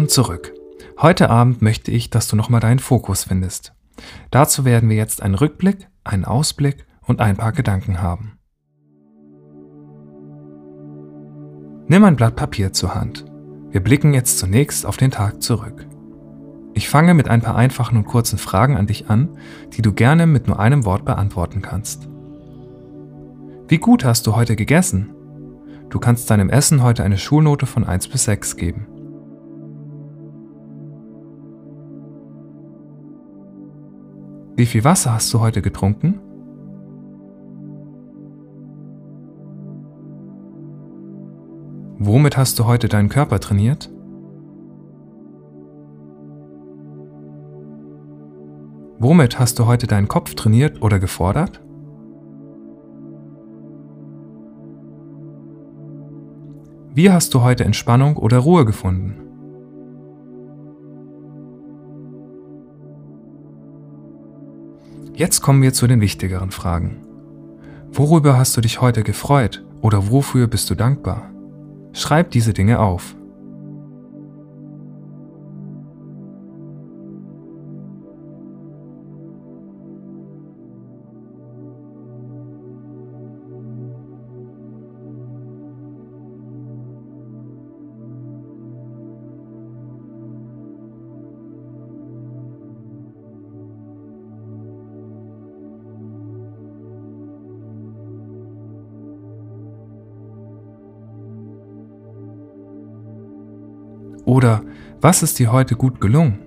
Willkommen zurück. Heute Abend möchte ich, dass du nochmal deinen Fokus findest. Dazu werden wir jetzt einen Rückblick, einen Ausblick und ein paar Gedanken haben. Nimm ein Blatt Papier zur Hand. Wir blicken jetzt zunächst auf den Tag zurück. Ich fange mit ein paar einfachen und kurzen Fragen an dich an, die du gerne mit nur einem Wort beantworten kannst. Wie gut hast du heute gegessen? Du kannst deinem Essen heute eine Schulnote von 1 bis 6 geben. Wie viel Wasser hast du heute getrunken? Womit hast du heute deinen Körper trainiert? Womit hast du heute deinen Kopf trainiert oder gefordert? Wie hast du heute Entspannung oder Ruhe gefunden? Jetzt kommen wir zu den wichtigeren Fragen. Worüber hast du dich heute gefreut oder wofür bist du dankbar? Schreib diese Dinge auf. Oder was ist dir heute gut gelungen?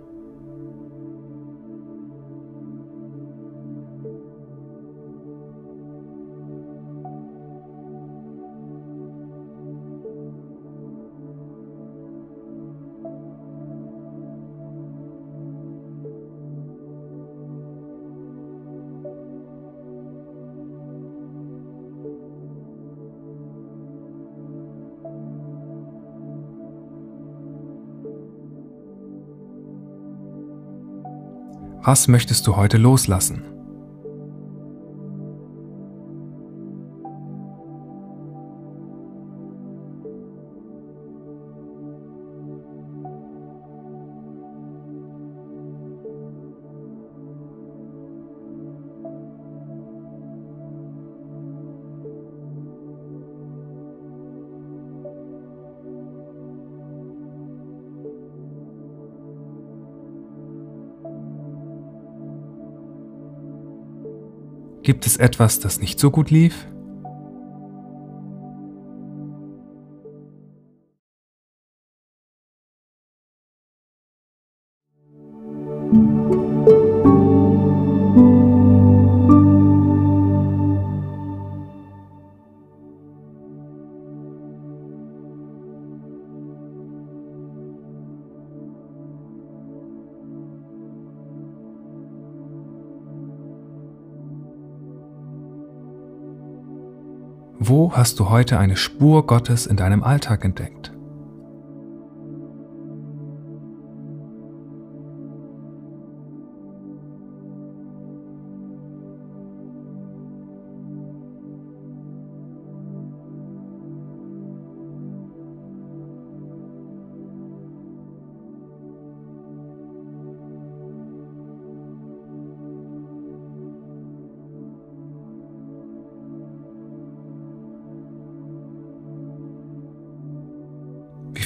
Was möchtest du heute loslassen? Gibt es etwas, das nicht so gut lief? Wo hast du heute eine Spur Gottes in deinem Alltag entdeckt?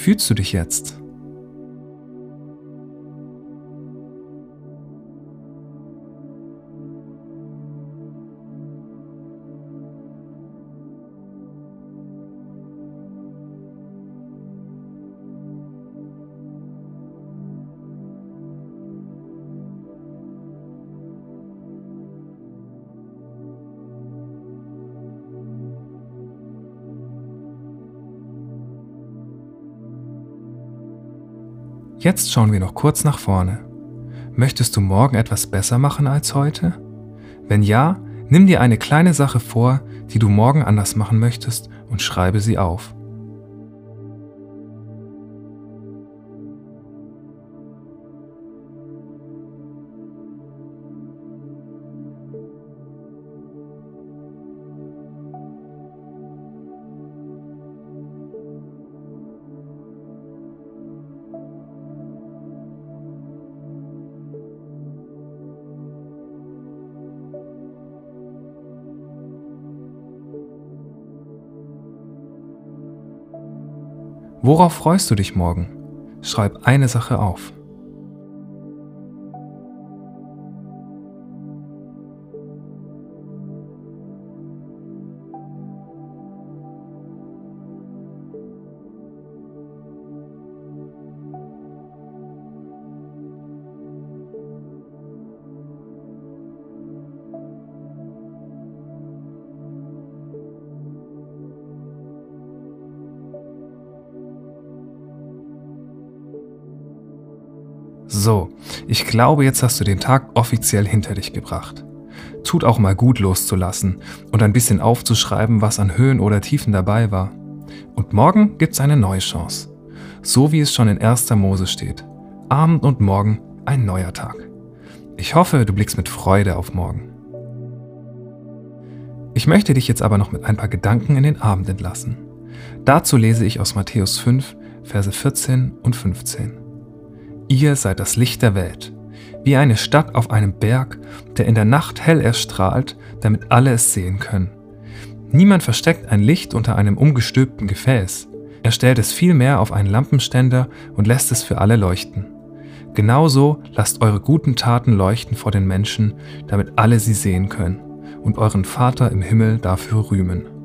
Fühlst du dich jetzt? Jetzt schauen wir noch kurz nach vorne. Möchtest du morgen etwas besser machen als heute? Wenn ja, nimm dir eine kleine Sache vor, die du morgen anders machen möchtest und schreibe sie auf. Worauf freust du dich morgen? Schreib eine Sache auf. So, ich glaube, jetzt hast du den Tag offiziell hinter dich gebracht. Tut auch mal gut loszulassen und ein bisschen aufzuschreiben, was an Höhen oder Tiefen dabei war. Und morgen gibt's eine neue Chance. So wie es schon in 1. Mose steht. Abend und morgen ein neuer Tag. Ich hoffe, du blickst mit Freude auf morgen. Ich möchte dich jetzt aber noch mit ein paar Gedanken in den Abend entlassen. Dazu lese ich aus Matthäus 5, Verse 14 und 15. Ihr seid das Licht der Welt, wie eine Stadt auf einem Berg, der in der Nacht hell erstrahlt, damit alle es sehen können. Niemand versteckt ein Licht unter einem umgestülpten Gefäß. Er stellt es vielmehr auf einen Lampenständer und lässt es für alle leuchten. Genauso lasst eure guten Taten leuchten vor den Menschen, damit alle sie sehen können und euren Vater im Himmel dafür rühmen.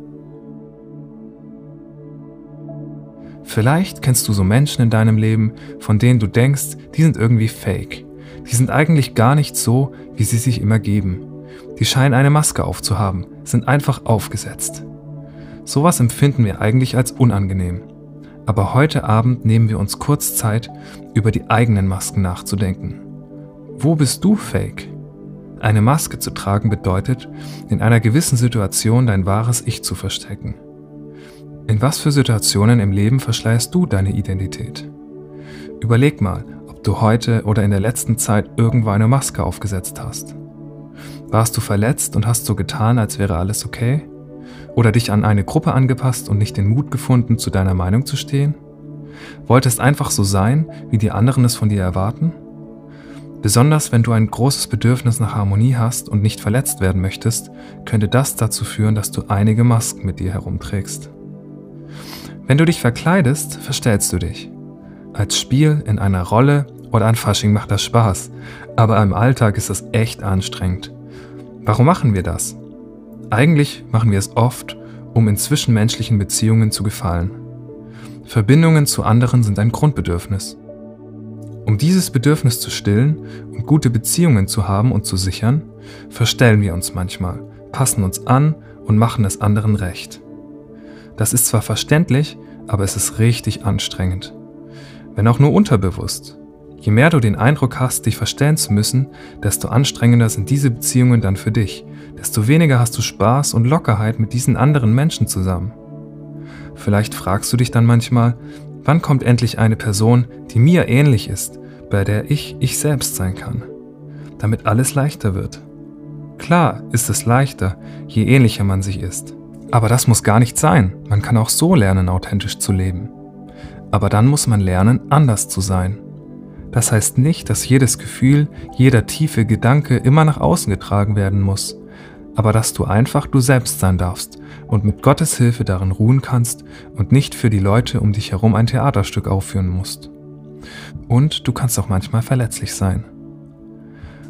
Vielleicht kennst du so Menschen in deinem Leben, von denen du denkst, die sind irgendwie fake. Die sind eigentlich gar nicht so, wie sie sich immer geben. Die scheinen eine Maske aufzuhaben, sind einfach aufgesetzt. Sowas empfinden wir eigentlich als unangenehm. Aber heute Abend nehmen wir uns kurz Zeit, über die eigenen Masken nachzudenken. Wo bist du fake? Eine Maske zu tragen bedeutet, in einer gewissen Situation dein wahres Ich zu verstecken. In was für Situationen im Leben verschleißt du deine Identität? Überleg mal, ob du heute oder in der letzten Zeit irgendwo eine Maske aufgesetzt hast. Warst du verletzt und hast so getan, als wäre alles okay? Oder dich an eine Gruppe angepasst und nicht den Mut gefunden, zu deiner Meinung zu stehen? Wolltest einfach so sein, wie die anderen es von dir erwarten? Besonders wenn du ein großes Bedürfnis nach Harmonie hast und nicht verletzt werden möchtest, könnte das dazu führen, dass du einige Masken mit dir herumträgst. Wenn du dich verkleidest, verstellst du dich. Als Spiel in einer Rolle oder an Fasching macht das Spaß, aber im Alltag ist das echt anstrengend. Warum machen wir das? Eigentlich machen wir es oft, um in zwischenmenschlichen Beziehungen zu gefallen. Verbindungen zu anderen sind ein Grundbedürfnis. Um dieses Bedürfnis zu stillen und gute Beziehungen zu haben und zu sichern, verstellen wir uns manchmal, passen uns an und machen es anderen recht. Das ist zwar verständlich, aber es ist richtig anstrengend. Wenn auch nur unterbewusst. Je mehr du den Eindruck hast, dich verstellen zu müssen, desto anstrengender sind diese Beziehungen dann für dich, desto weniger hast du Spaß und Lockerheit mit diesen anderen Menschen zusammen. Vielleicht fragst du dich dann manchmal, wann kommt endlich eine Person, die mir ähnlich ist, bei der ich ich selbst sein kann, damit alles leichter wird. Klar ist es leichter, je ähnlicher man sich ist. Aber das muss gar nicht sein. Man kann auch so lernen, authentisch zu leben. Aber dann muss man lernen, anders zu sein. Das heißt nicht, dass jedes Gefühl, jeder tiefe Gedanke immer nach außen getragen werden muss, aber dass du einfach du selbst sein darfst und mit Gottes Hilfe darin ruhen kannst und nicht für die Leute um dich herum ein Theaterstück aufführen musst. Und du kannst auch manchmal verletzlich sein.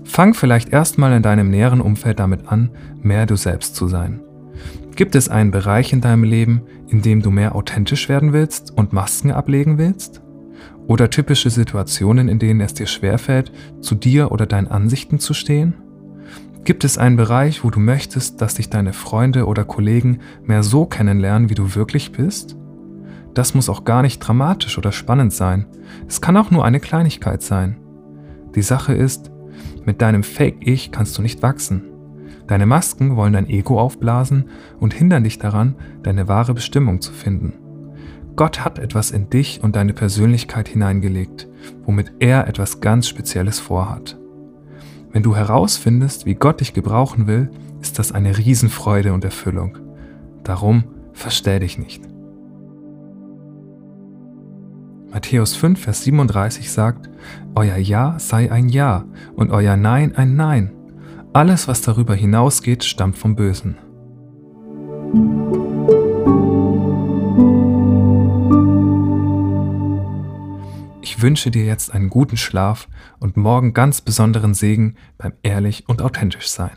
Fang vielleicht erstmal in deinem näheren Umfeld damit an, mehr du selbst zu sein. Gibt es einen Bereich in deinem Leben, in dem du mehr authentisch werden willst und Masken ablegen willst? Oder typische Situationen, in denen es dir schwerfällt, zu dir oder deinen Ansichten zu stehen? Gibt es einen Bereich, wo du möchtest, dass dich deine Freunde oder Kollegen mehr so kennenlernen, wie du wirklich bist? Das muss auch gar nicht dramatisch oder spannend sein. Es kann auch nur eine Kleinigkeit sein. Die Sache ist, mit deinem Fake-Ich kannst du nicht wachsen. Deine Masken wollen dein Ego aufblasen und hindern dich daran, deine wahre Bestimmung zu finden. Gott hat etwas in dich und deine Persönlichkeit hineingelegt, womit er etwas ganz Spezielles vorhat. Wenn du herausfindest, wie Gott dich gebrauchen will, ist das eine Riesenfreude und Erfüllung. Darum verstell dich nicht. Matthäus 5, Vers 37 sagt, Euer Ja sei ein Ja und euer Nein ein Nein. Alles, was darüber hinausgeht, stammt vom Bösen. Ich wünsche dir jetzt einen guten Schlaf und morgen ganz besonderen Segen beim Ehrlich und authentisch Sein.